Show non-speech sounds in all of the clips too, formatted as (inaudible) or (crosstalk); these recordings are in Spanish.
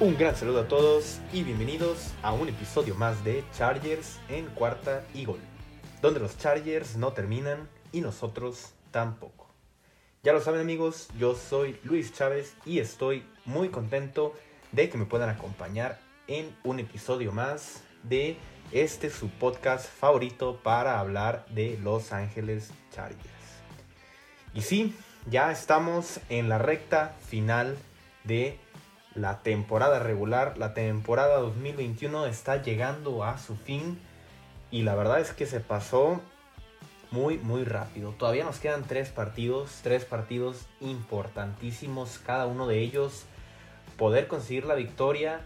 Un gran saludo a todos y bienvenidos a un episodio más de Chargers en cuarta gol, donde los Chargers no terminan y nosotros tampoco. Ya lo saben amigos, yo soy Luis Chávez y estoy muy contento de que me puedan acompañar en un episodio más de este su podcast favorito para hablar de Los Ángeles Chargers. Y sí, ya estamos en la recta final de la temporada regular, la temporada 2021 está llegando a su fin y la verdad es que se pasó muy muy rápido. Todavía nos quedan tres partidos, tres partidos importantísimos, cada uno de ellos poder conseguir la victoria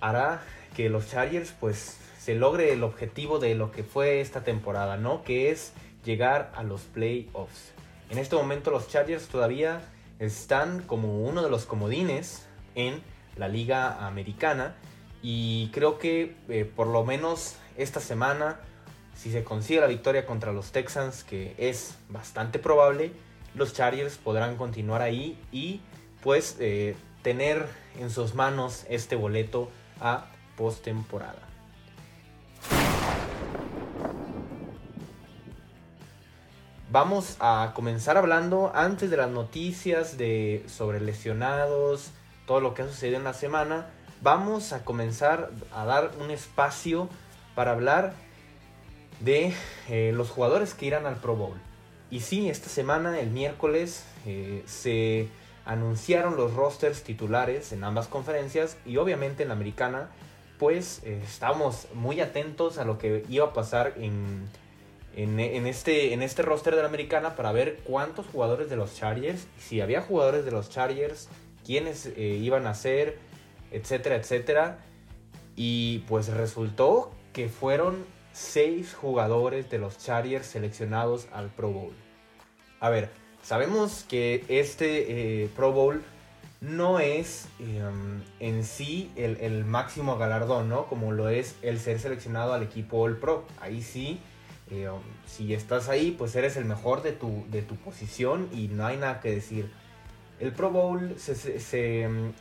hará que los Chargers pues se logre el objetivo de lo que fue esta temporada, ¿no? Que es llegar a los playoffs. En este momento los Chargers todavía están como uno de los comodines en la liga americana y creo que eh, por lo menos esta semana si se consigue la victoria contra los Texans que es bastante probable los Chargers podrán continuar ahí y pues eh, tener en sus manos este boleto a postemporada. Vamos a comenzar hablando antes de las noticias de sobre lesionados, todo lo que ha sucedido en la semana, vamos a comenzar a dar un espacio para hablar de eh, los jugadores que irán al Pro Bowl. Y sí, esta semana, el miércoles, eh, se anunciaron los rosters titulares en ambas conferencias y obviamente en la americana, pues eh, estábamos muy atentos a lo que iba a pasar en, en, este, en este roster de la americana para ver cuántos jugadores de los Chargers, si había jugadores de los Chargers quiénes eh, iban a ser, etcétera, etcétera. Y pues resultó que fueron seis jugadores de los Chargers seleccionados al Pro Bowl. A ver, sabemos que este eh, Pro Bowl no es em, en sí el, máximo galardón, ¿no? Como lo es el ser seleccionado al equipo All Pro. Ahí sí, em, si estás ahí, pues eres el mejor de tu, de tu posición y no hay nada que decir. El Pro Bowl se, mm,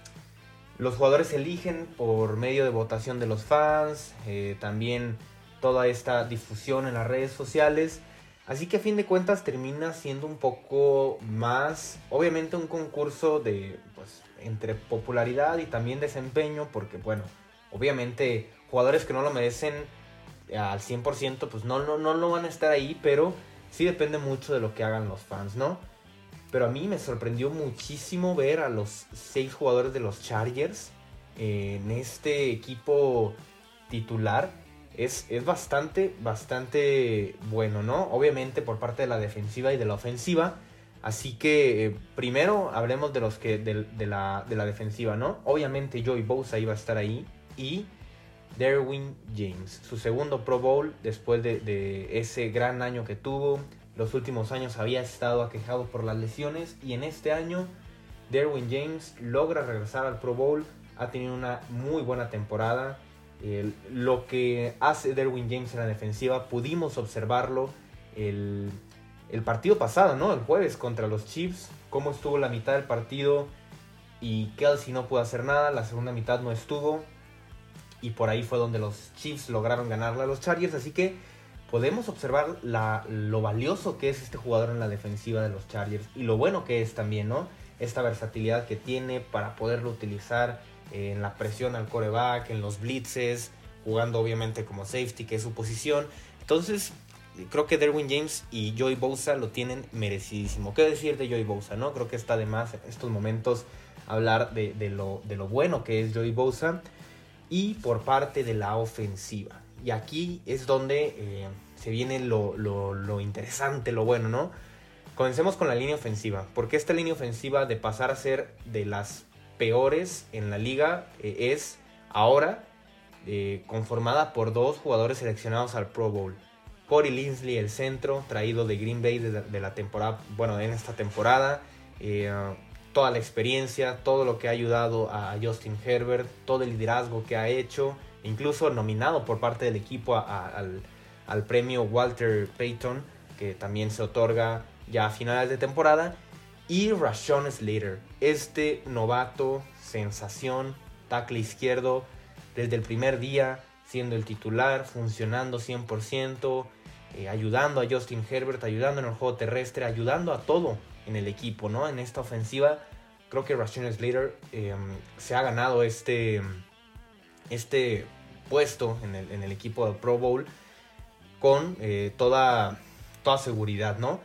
los jugadores se eligen por medio de votación de los fans, eh, también toda esta difusión en las redes sociales. Así que a fin de cuentas termina siendo un poco más, obviamente un concurso de, pues, entre popularidad y también desempeño, porque bueno, obviamente jugadores que no lo merecen al 100%, pues no, no, no, no van a estar ahí, pero sí depende mucho de lo que hagan los fans, ¿no? Pero a mí me sorprendió muchísimo ver a los seis jugadores de los Chargers en este equipo titular. Es, es, bastante, bastante bueno, ¿no? Obviamente por parte de la defensiva y de la ofensiva. Así que eh, primero hablemos de los que de, la, defensiva, ¿no? Obviamente Joey Bosa iba a estar ahí y Derwin James, su segundo Pro Bowl después de, de ese gran año que tuvo, los últimos años había estado aquejado por las lesiones y en este año Derwin James logra regresar al Pro Bowl, ha tenido una muy buena temporada. lo que hace Derwin James en la defensiva pudimos observarlo el, partido pasado, ¿no? El jueves contra los Chiefs, cómo estuvo la mitad del partido y Kelsey no pudo hacer nada, la segunda mitad no estuvo y por ahí fue donde los Chiefs lograron ganarle a los Chargers, así que podemos observar lo valioso que es este jugador en la defensiva de los Chargers y lo bueno que es también, ¿no? Esta versatilidad que tiene para poderlo utilizar en la presión al coreback, en los blitzes, jugando obviamente como safety, que es su posición. Entonces, creo que Derwin James y Joey Bosa lo tienen merecidísimo. ¿Qué decir de Joey Bosa, no? Creo que está de más en estos momentos hablar de, lo, bueno que es Joey Bosa y por parte de la ofensiva. Y aquí es donde eh, se viene lo, interesante, lo bueno, ¿no? Comencemos con la línea ofensiva. Porque esta línea ofensiva de pasar a ser de las peores en la liga eh, es ahora eh, conformada por dos jugadores seleccionados al Pro Bowl. Corey Linsley, el centro, traído de Green Bay de, la temporada, bueno, en esta temporada. toda la experiencia, todo lo que ha ayudado a Justin Herbert, todo el liderazgo que ha hecho incluso nominado por parte del equipo al, premio Walter Payton, que también se otorga ya a finales de temporada, y Rashon Slater, este novato sensación tackle izquierdo desde el primer día, siendo el titular, funcionando 100%, eh, ayudando a Justin Herbert, ayudando en el juego terrestre, ayudando a todo en el equipo, ¿no? En esta ofensiva, creo que Rashawn Slater em, se ha ganado este, este puesto en el, en el equipo del Pro Bowl con eh, toda, toda seguridad, ¿no?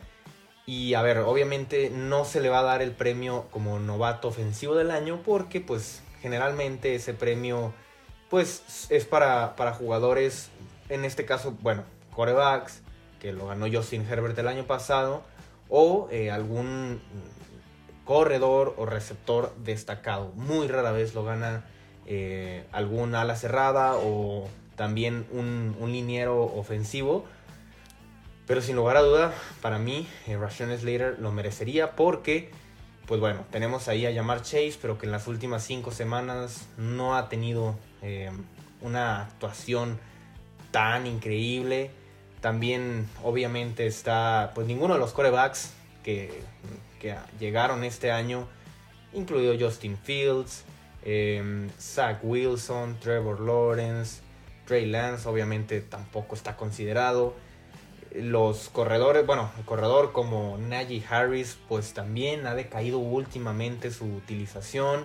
Y a ver, obviamente no se le va a dar el premio como novato ofensivo del año porque pues generalmente ese premio pues es para, para jugadores, en este caso, bueno, corebacks, que lo ganó Justin Herbert el año pasado, o eh, algún corredor o receptor destacado. Muy rara vez lo gana eh, algún ala cerrada o también un, un, liniero ofensivo. Pero sin lugar a duda, para mí, eh, Slater lo merecería porque, pues bueno, tenemos ahí a llamar Chase, pero que en las últimas cinco semanas no ha tenido eh, una actuación tan increíble. También, obviamente, está, pues ninguno de los corebacks que, que llegaron este año, incluido Justin Fields, eh, Zach Wilson, Trevor Lawrence, Trey Lance, obviamente tampoco está considerado. Los corredores, bueno, el corredor como Najee Harris, pues también ha decaído últimamente su utilización.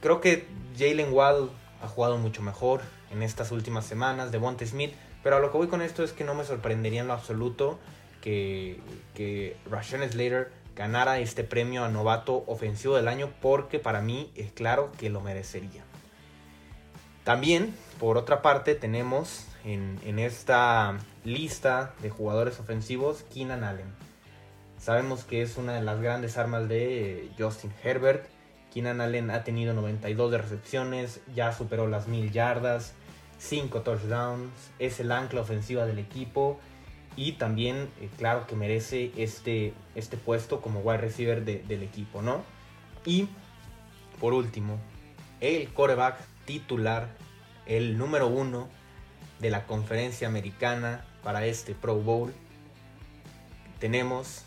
Creo que Jalen Waddle ha jugado mucho mejor en estas últimas semanas, de Bonte Smith, pero a lo que voy con esto es que no me sorprendería en lo absoluto que, que Rashawn Slater ganara este premio a novato ofensivo del año porque para mí es claro que lo merecería. También, por otra parte, tenemos en, en esta lista de jugadores ofensivos Keenan Allen. Sabemos que es una de las grandes armas de Justin Herbert Keenan Allen ha tenido 92 de recepciones, ya superó las 1000 yardas, 5 touchdowns, es el ancla ofensiva del equipo y también, eh, claro, que merece este, este puesto como wide receiver del equipo, ¿no? Y por último, el coreback titular, el número uno de la conferencia americana para este Pro Bowl, tenemos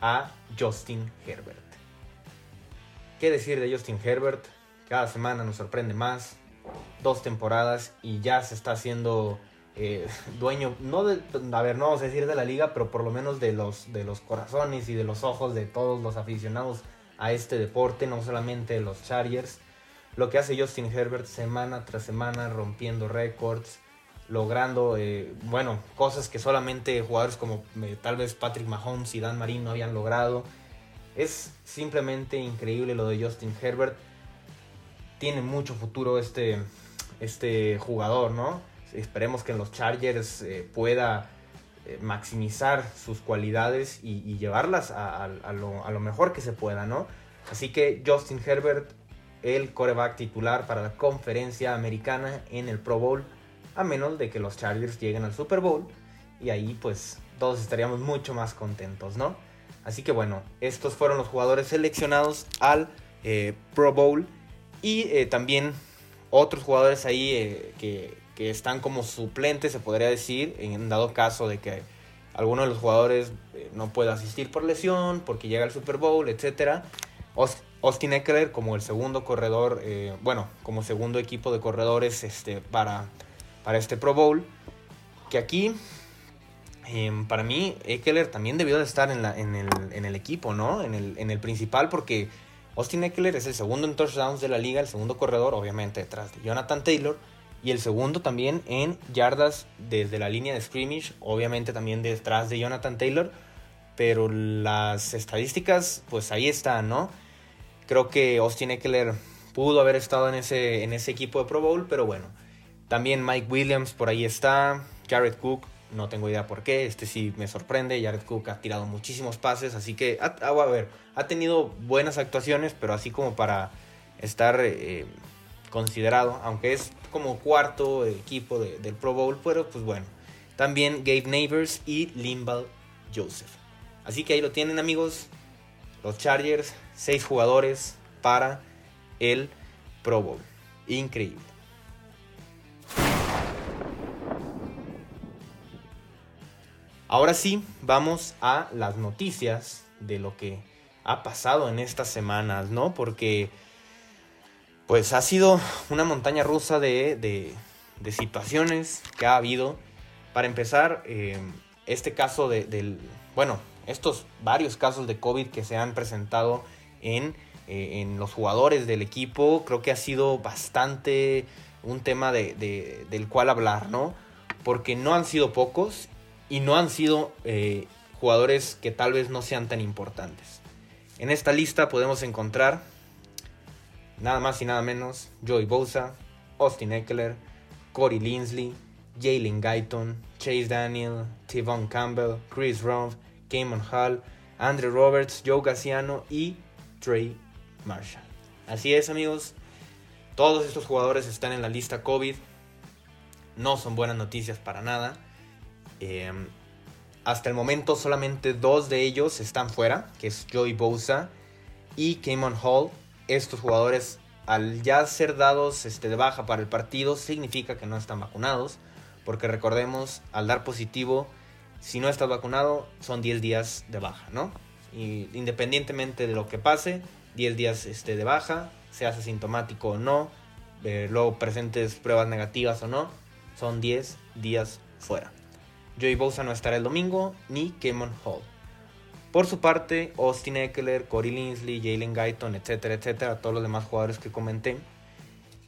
a Justin Herbert. ¿Qué decir de Justin Herbert? Cada semana nos sorprende más. Dos temporadas y ya se está haciendo eh, (laughs) dueño, no de, a ver, no vamos a decir de la liga, pero por lo menos de los, de los corazones y de los ojos de todos los aficionados a este deporte, no solamente los Chargers. Lo que hace Justin Herbert semana tras semana, rompiendo récords, logrando, eh, bueno, cosas que solamente jugadores como eh, tal vez Patrick Mahomes y Dan Marino habían logrado. Es simplemente increíble lo de Justin Herbert. Tiene mucho futuro este, este jugador, ¿no? Esperemos que en los Chargers eh, pueda maximizar sus cualidades y, llevarlas a, lo, a, lo, mejor que se pueda, ¿no? Así que Justin Herbert, el coreback titular para la conferencia americana en el Pro Bowl, a menos de que los Chargers lleguen al Super Bowl y ahí pues todos estaríamos mucho más contentos, ¿no? Así que bueno, estos fueron los jugadores seleccionados al eh, Pro Bowl. Y eh, también otros jugadores ahí eh, que, están como suplentes, se podría decir, en dado caso de que alguno de los jugadores no pueda asistir por lesión, porque llega al Super Bowl, etc. Austin Eckler como el segundo corredor, bueno, como segundo equipo de corredores este, para, para este Pro Bowl. Que aquí Em, para mí, Eckler también debió de estar en, el, equipo, ¿no? En el, principal, porque Austin Eckler es el segundo en touchdowns de la liga, el segundo corredor, obviamente, detrás de Jonathan Taylor, y el segundo también en yardas desde la línea de scrimmage, obviamente también detrás de Jonathan Taylor, pero las estadísticas, pues ahí están, ¿no? Creo que Austin Eckler pudo haber estado en ese, en ese equipo de Pro Bowl, pero bueno. También Mike Williams por ahí está, Jared Cook, no tengo idea por qué. Este sí me sorprende. Jared Cook ha tirado muchísimos pases. Así que, a ver, ha tenido buenas actuaciones, pero así como para estar eh, considerado, aunque es como cuarto equipo del Pro Bowl, pero pues bueno. También Gabe Neighbors y Limbal Joseph. Así que ahí lo tienen amigos. Los Chargers, seis jugadores para el Pro Bowl. Increíble. Ahora sí, vamos a las noticias de lo que ha pasado en estas semanas, ¿no? Porque pues ha sido una montaña rusa de, de, situaciones que ha habido. Para empezar, eh, este caso de, del, bueno, estos varios casos de COVID que se han presentado en, eh, en los jugadores del equipo, creo que ha sido bastante un tema de, del cual hablar, ¿no? Porque no han sido pocos y no han sido eh, jugadores que tal vez no sean tan importantes. En esta lista podemos encontrar nada más y nada menos Joey Bosa, Austin Eckler, Corey Linsley, Jalen Guyton, Chase Daniel, Tivon Campbell, Chris Rumpf, Kamon Hall, Andrew Roberts, Joe Gaciano y Trey Marshall. Así es amigos, todos estos jugadores están en la lista COVID. No son buenas noticias para nada. Em, hasta el momento solamente dos de ellos están fuera, que es Joey Bosa y Kamon Hall. Estos jugadores, al ya ser dados este, de baja para el partido, significa que no están vacunados. Porque recordemos, al dar positivo, si no estás vacunado, son 10 días de baja, ¿no? Y independientemente de lo que pase, 10 días este, de baja, seas asintomático o no, eh, luego presentes pruebas negativas o no, son 10 días fuera. Joey Bosa no estará el domingo, ni Kemon Hall. Por su parte, Austin Eckler, Corey Linsley, Jalen Guyton, etcétera, etcétera, todos los demás jugadores que comenté,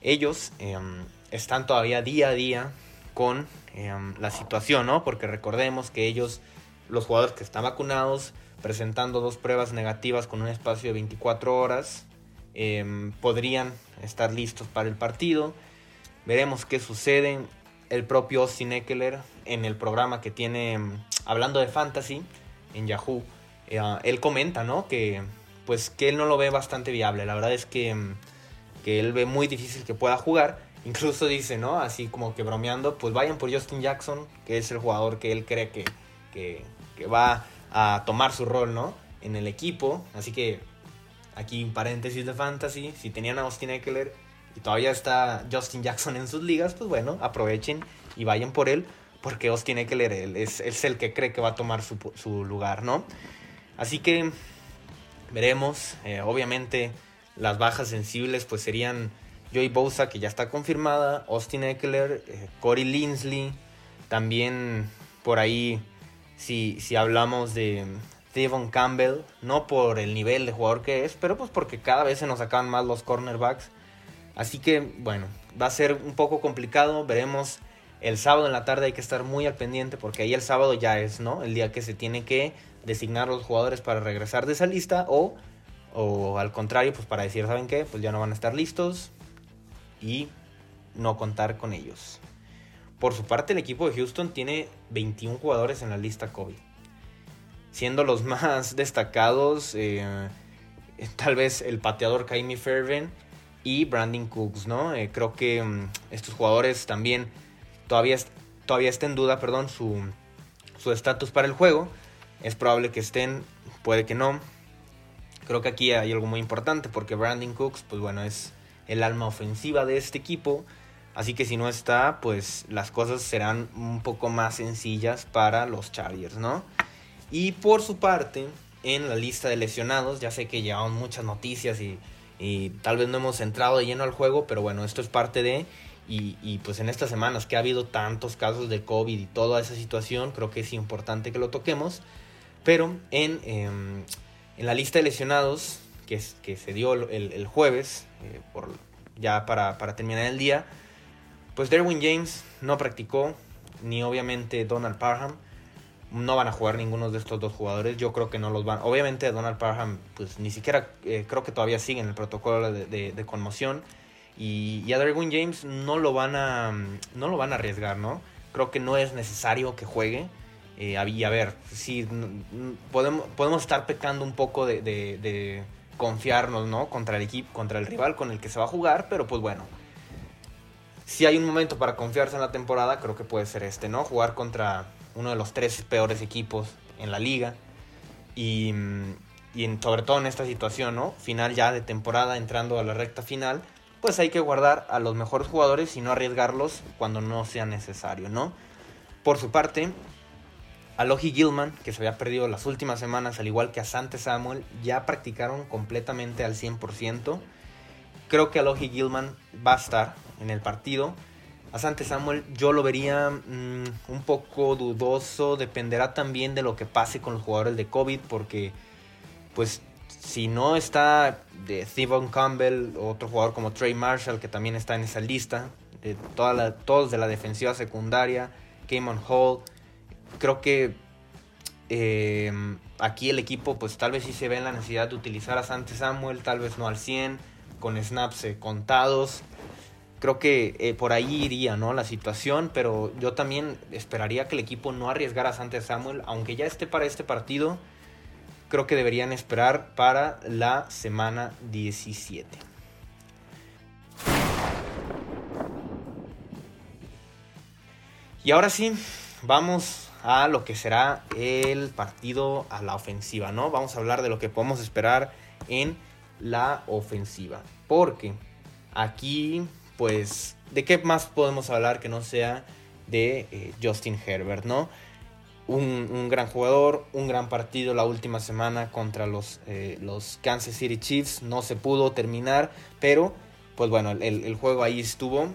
ellos em, están todavía día a día con em, la situación, ¿no? Porque recordemos que ellos, los jugadores que están vacunados, presentando dos pruebas negativas con un espacio de 24 horas, Em, podrían estar listos para el partido. Veremos qué sucede. El propio Austin Eckler en el programa que tiene em, hablando de fantasy en Yahoo, eh, él comenta, ¿no? Que pues que él no lo ve bastante viable. La verdad es que, que él ve muy difícil que pueda jugar. Incluso dice, ¿no? Así como que bromeando, pues vayan por Justin Jackson, que es el jugador que él cree que, que, va a tomar su rol, ¿no? En el equipo. Así que Aquí un paréntesis de fantasy, si tenían a Austin Eckler y todavía está Justin Jackson en sus ligas, pues bueno, aprovechen y vayan por él, porque Austin Eckler es, es el que cree que va a tomar su, lugar, ¿no? Así que veremos, eh, obviamente las bajas sensibles pues serían Joey Bosa, que ya está confirmada, Austin Eckler, eh, Corey Linsley, también por ahí si, si hablamos de, Steven Campbell, no por el nivel de jugador que es, pero pues porque cada vez se nos sacan más los cornerbacks. Así que bueno, va a ser un poco complicado, veremos el sábado en la tarde hay que estar muy al pendiente porque ahí el sábado ya es, ¿no? El día que se tiene que designar los jugadores para regresar de esa lista o, o al contrario, pues para decir, ¿saben qué? Pues ya no van a estar listos y no contar con ellos. Por su parte, el equipo de Houston tiene 21 jugadores en la lista COVID siendo los (laughs) más destacados eh, tal vez el pateador Kaimi Fervin y Brandon Cooks, ¿no? Eh, creo que mm, estos jugadores también todavía, todavía está en duda, perdón, su estatus para el juego. Es probable que estén, puede que no. Creo que aquí hay algo muy importante porque Brandon Cooks, pues bueno, es el alma ofensiva de este equipo. Así que si no está, pues las cosas serán un poco más sencillas para los Chargers, ¿no? Y por su parte, en la lista de lesionados, ya sé que llevamos muchas noticias y, tal vez no hemos entrado de lleno al juego, pero bueno, esto es parte de... Y, pues en estas semanas que ha habido tantos casos de COVID y toda esa situación, creo que es importante que lo toquemos. Pero en, em, en la lista de lesionados que, se dio el, jueves, eh, por, ya para, terminar el día, pues Derwin James no practicó, ni obviamente Donald Parham no van a jugar ninguno de estos dos jugadores. Yo creo que no los van. Obviamente Donald Parham, pues ni siquiera eh, creo que todavía sigue en el protocolo de, conmoción. Y, a Derwin James no lo van a no lo van a arriesgar, ¿no? Creo que no es necesario que juegue. Eh, y a ver, sí, podemos, podemos estar pecando un poco de, de, confiarnos, ¿no? Contra el equipo, contra el rival con el que se va a jugar, pero pues bueno. Si hay un momento para confiarse en la temporada, creo que puede ser este, ¿no? Jugar contra uno de los tres peores equipos en la liga. Y, y sobre todo en esta situación, ¿no? Final ya de temporada, entrando a la recta final, pues hay que guardar a los mejores jugadores y no arriesgarlos cuando no sea necesario, ¿no? Por su parte, Alohi Gilman, que se había perdido las últimas semanas, al igual que a Sante Samuel, ya practicaron completamente al 100%. creo que Alohi Gilman va a estar en el partido. Asante Samuel yo lo vería mm, un poco dudoso, dependerá también de lo que pase con los jugadores de COVID, porque pues si no está de Thibon Campbell, otro jugador como Trey Marshall, que también está en esa lista, de toda la, todos de la defensiva secundaria, Cayman Hall, creo que eh, aquí el equipo pues tal vez sí se ve en la necesidad de utilizar a Sante Samuel, tal vez no al 100, con snaps eh, contados. Creo que eh, por ahí iría ¿no? la situación, pero yo también esperaría que el equipo no arriesgara a Sante Samuel, aunque ya esté para este partido, creo que deberían esperar para la semana 17. Y ahora sí, vamos a lo que será el partido a la ofensiva, ¿no? Vamos a hablar de lo que podemos esperar en la ofensiva. Porque aquí, pues, ¿de qué más podemos hablar que no sea de eh, Justin Herbert, ¿no? Un, gran jugador, un gran partido la última semana contra los, eh, los Kansas City Chiefs. No se pudo terminar, pero pues bueno, el, el juego ahí estuvo.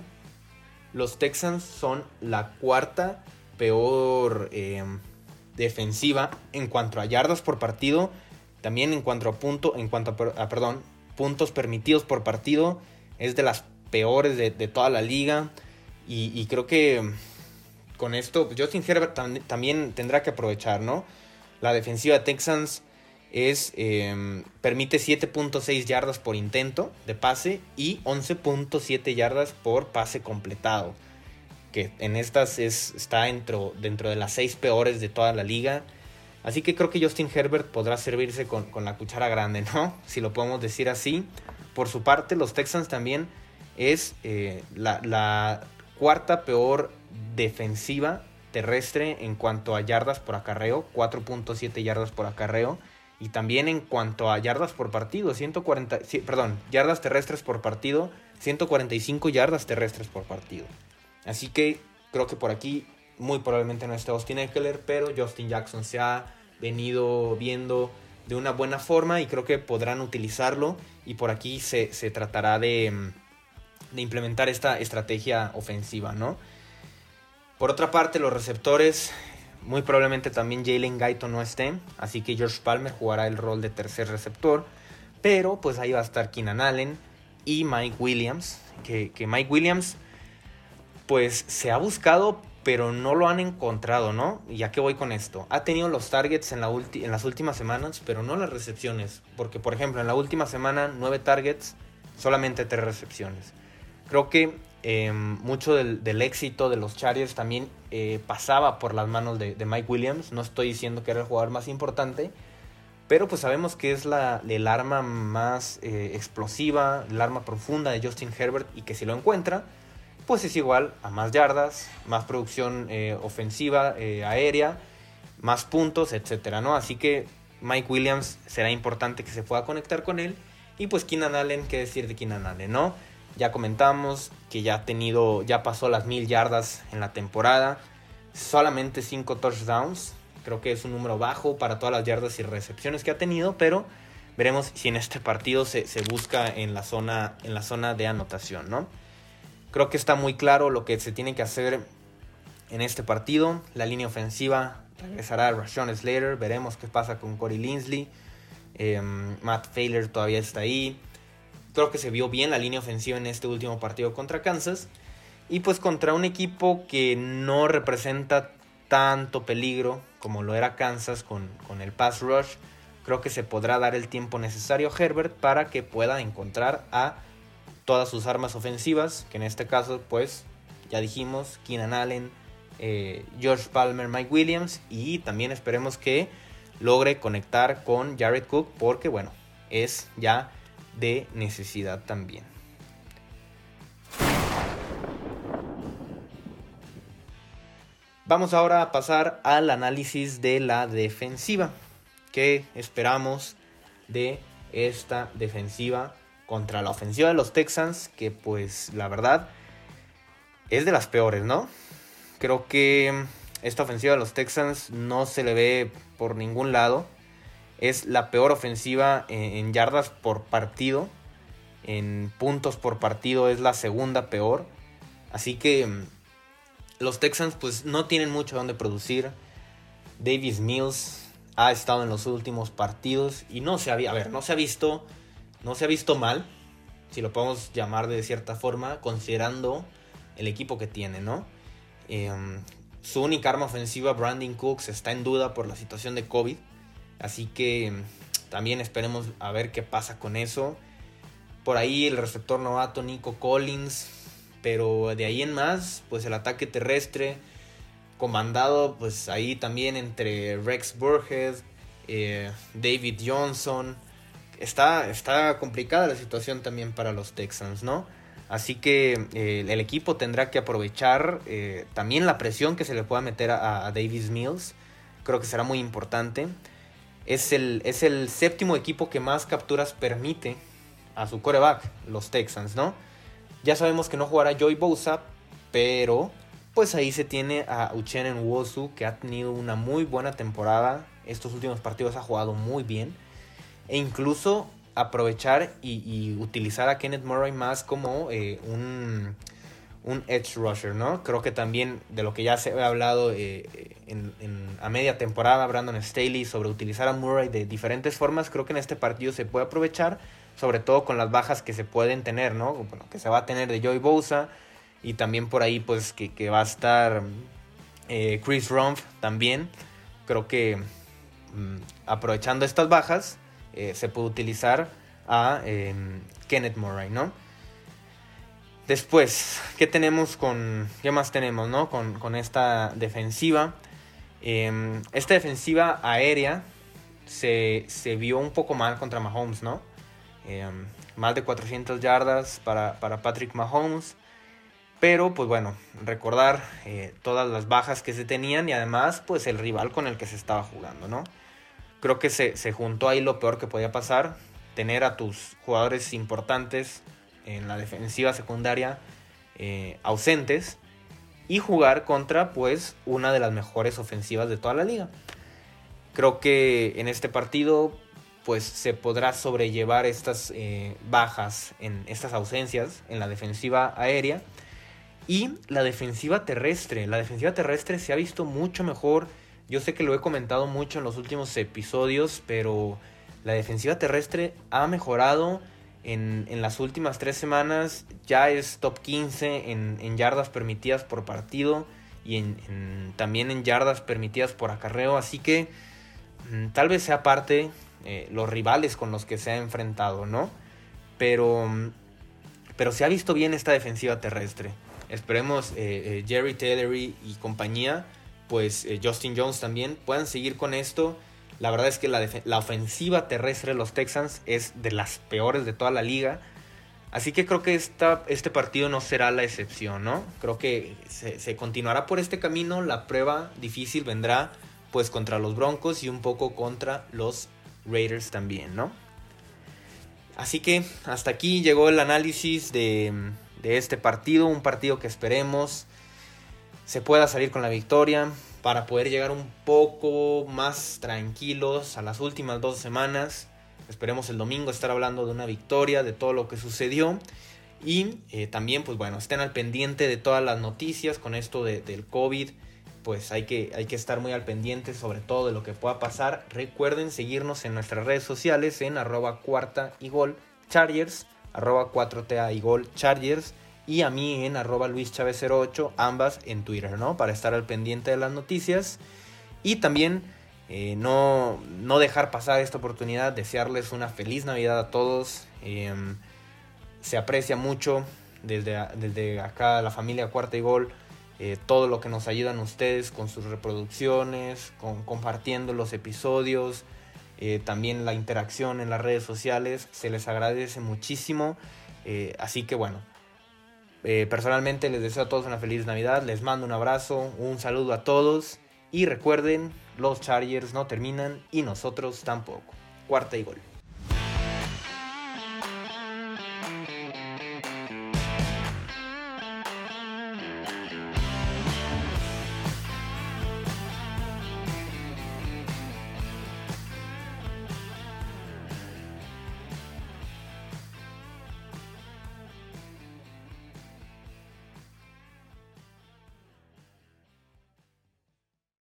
Los Texans son la cuarta peor eh, defensiva en cuanto a yardas por partido, también en cuanto a punto, en cuanto a, perdón, puntos permitidos por partido, es de las peores de, toda la liga. Y, creo que con esto Justin Herbert también tendrá que aprovechar, ¿no? La defensiva de Texans es em, permite 7.6 yardas por intento de pase y 11.7 yardas por pase completado que en estas es, está dentro, dentro de las seis peores de toda la liga. Así que creo que Justin Herbert podrá servirse con, la cuchara grande, ¿no? (laughs) Si lo podemos decir así. Por su parte, los Texans también es eh, la, cuarta peor defensiva terrestre en cuanto a yardas por acarreo, 4.7 yardas por acarreo. Y también en cuanto a yardas por partido, 140, perdón, yardas terrestres por partido, 145 yardas terrestres por partido. Así que creo que por aquí muy probablemente no esté Austin Eckler, pero Justin Jackson se ha venido viendo de una buena forma y creo que podrán utilizarlo y por aquí se, tratará de, de, implementar esta estrategia ofensiva, ¿no? Por otra parte, los receptores, muy probablemente también Jalen Guyton no esté, así que George Palmer jugará el rol de tercer receptor, pero pues ahí va a estar Keenan Allen y Mike Williams, que, que Mike Williams pues se ha buscado, pero no lo han encontrado, ¿no? Y ya que voy con esto. Ha tenido los targets en las últimas semanas, pero no las recepciones. Porque, por ejemplo, en la última semana, nueve targets, solamente tres recepciones. Creo que em, mucho del, éxito de los Chargers también eh, pasaba por las manos de, Mike Williams. No estoy diciendo que era el jugador más importante, pero pues sabemos que es la, el arma más eh, explosiva, el arma profunda de Justin Herbert y que si lo encuentra, pues es igual a más yardas, más producción eh, ofensiva eh, aérea, más puntos, etcétera, ¿no? Así que Mike Williams será importante que se pueda conectar con él. Y pues Keenan Allen, ¿qué decir de Keenan Allen, no? Ya comentamos que ya ha tenido, ya pasó las mil yardas en la temporada, solamente cinco touchdowns. Creo que es un número bajo para todas las yardas y recepciones que ha tenido, pero veremos si en este partido se, se busca en la, zona, en la zona de anotación, ¿no? Creo que está muy claro lo que se tiene que hacer en este partido. La línea ofensiva regresará a Rashawn Slater. Veremos qué pasa con Corey Linsley. Em, Matt Failer todavía está ahí. Creo que se vio bien la línea ofensiva en este último partido contra Kansas. Y pues contra un equipo que no representa tanto peligro como lo era Kansas con, con el pass rush. Creo que se podrá dar el tiempo necesario a Herbert para que pueda encontrar a todas sus armas ofensivas, que en este caso, pues, ya dijimos, Keenan Allen, eh, George Palmer, Mike Williams, y también esperemos que logre conectar con Jared Cook, porque, bueno, es ya de necesidad también. Vamos ahora a pasar al análisis de la defensiva. ¿Qué esperamos de esta defensiva contra la ofensiva de los Texans, que pues la verdad es de las peores, ¿no? Creo que esta ofensiva de los Texans no se le ve por ningún lado. Es la peor ofensiva en, yardas por partido. En puntos por partido es la segunda peor. Así que mm, los Texans pues no tienen mucho donde producir. Davis Mills ha estado en los últimos partidos y no se había, a ver, no se ha visto, no se ha visto mal, si lo podemos llamar de cierta forma, considerando el equipo que tiene, ¿no? Em, su única arma ofensiva, Brandon Cooks, está en duda por la situación de COVID, así que em, también esperemos a ver qué pasa con eso. Por ahí el receptor novato Nico Collins, pero de ahí en más, pues el ataque terrestre comandado pues ahí también entre Rex Burhead, eh, David Johnson. Está, está complicada la situación también para los Texans, ¿no? Así que eh, el equipo tendrá que aprovechar eh, también la presión que se le pueda meter a, Davis Mills. Creo que será muy importante. Es el, es el séptimo equipo que más capturas permite a su coreback, los Texans, ¿no? Ya sabemos que no jugará Joy Bosa, pero pues ahí se tiene a Uchenen Wosu, que ha tenido una muy buena temporada. Estos últimos partidos ha jugado muy bien. E incluso aprovechar y, utilizar a Kenneth Murray más como eh, un, un, edge rusher, ¿no? Creo que también de lo que ya se ha hablado eh, en, a media temporada, Brandon Staley, sobre utilizar a Murray de diferentes formas, creo que en este partido se puede aprovechar, sobre todo con las bajas que se pueden tener, ¿no? Bueno, que se va a tener de Joy Bosa y también por ahí pues que, va a estar eh, Chris Rumpf también. Creo que mm, aprovechando estas bajas eh, se puede utilizar a em, Kenneth Murray, ¿no? Después, ¿qué tenemos con. ¿Qué más tenemos, no? Con, esta defensiva. Em, esta defensiva aérea se, vio un poco mal contra Mahomes, ¿no? Em, más de 400 yardas para, para Patrick Mahomes. Pero pues bueno, recordar eh, todas las bajas que se tenían y además pues el rival con el que se estaba jugando, ¿no? Creo que se, juntó ahí lo peor que podía pasar, tener a tus jugadores importantes en la defensiva secundaria eh, ausentes y jugar contra pues una de las mejores ofensivas de toda la liga. Creo que en este partido pues se podrá sobrellevar estas eh, bajas en estas ausencias en la defensiva aérea y la defensiva terrestre. La defensiva terrestre se ha visto mucho mejor. Yo sé que lo he comentado mucho en los últimos episodios, pero la defensiva terrestre ha mejorado en, las últimas tres semanas. Ya es top 15 en, yardas permitidas por partido y en, también en yardas permitidas por acarreo. Así que mm, tal vez sea parte eh, los rivales con los que se ha enfrentado, ¿no? Pero, mm, pero se ha visto bien esta defensiva terrestre. Esperemos eh, eh, Jerry Tillery y compañía, pues eh, Justin Jones también puedan seguir con esto. La verdad es que la, ofensiva terrestre de los Texans es de las peores de toda la liga. Así que creo que esta, este partido no será la excepción, ¿no? Creo que se, se, continuará por este camino. La prueba difícil vendrá pues contra los Broncos y un poco contra los Raiders también, ¿no? Así que hasta aquí llegó el análisis de, de este partido, un partido que esperemos se pueda salir con la victoria para poder llegar un poco más tranquilos a las últimas dos semanas. Esperemos el domingo estar hablando de una victoria, de todo lo que sucedió. Y eh, también, pues bueno, estén al pendiente de todas las noticias con esto del COVID. Pues hay que, hay que estar muy al pendiente sobre todo de lo que pueda pasar. Recuerden seguirnos en nuestras redes sociales en arroba cuarta y gol chargers arroba 4TA y Gol Chargers y a mí en arroba Luis 08, ambas en Twitter, ¿no? Para estar al pendiente de las noticias y también eh, no, no, dejar pasar esta oportunidad, desearles una feliz Navidad a todos. Em, se aprecia mucho desde, desde acá la familia Cuarta y Gol. Eh, todo lo que nos ayudan ustedes con sus reproducciones, con compartiendo los episodios, eh, también la interacción en las redes sociales, se les agradece muchísimo. Así que bueno, eh, personalmente les deseo a todos una feliz Navidad, les mando un abrazo, un saludo a todos y recuerden, los Chargers no terminan y nosotros tampoco. Cuarta y gol.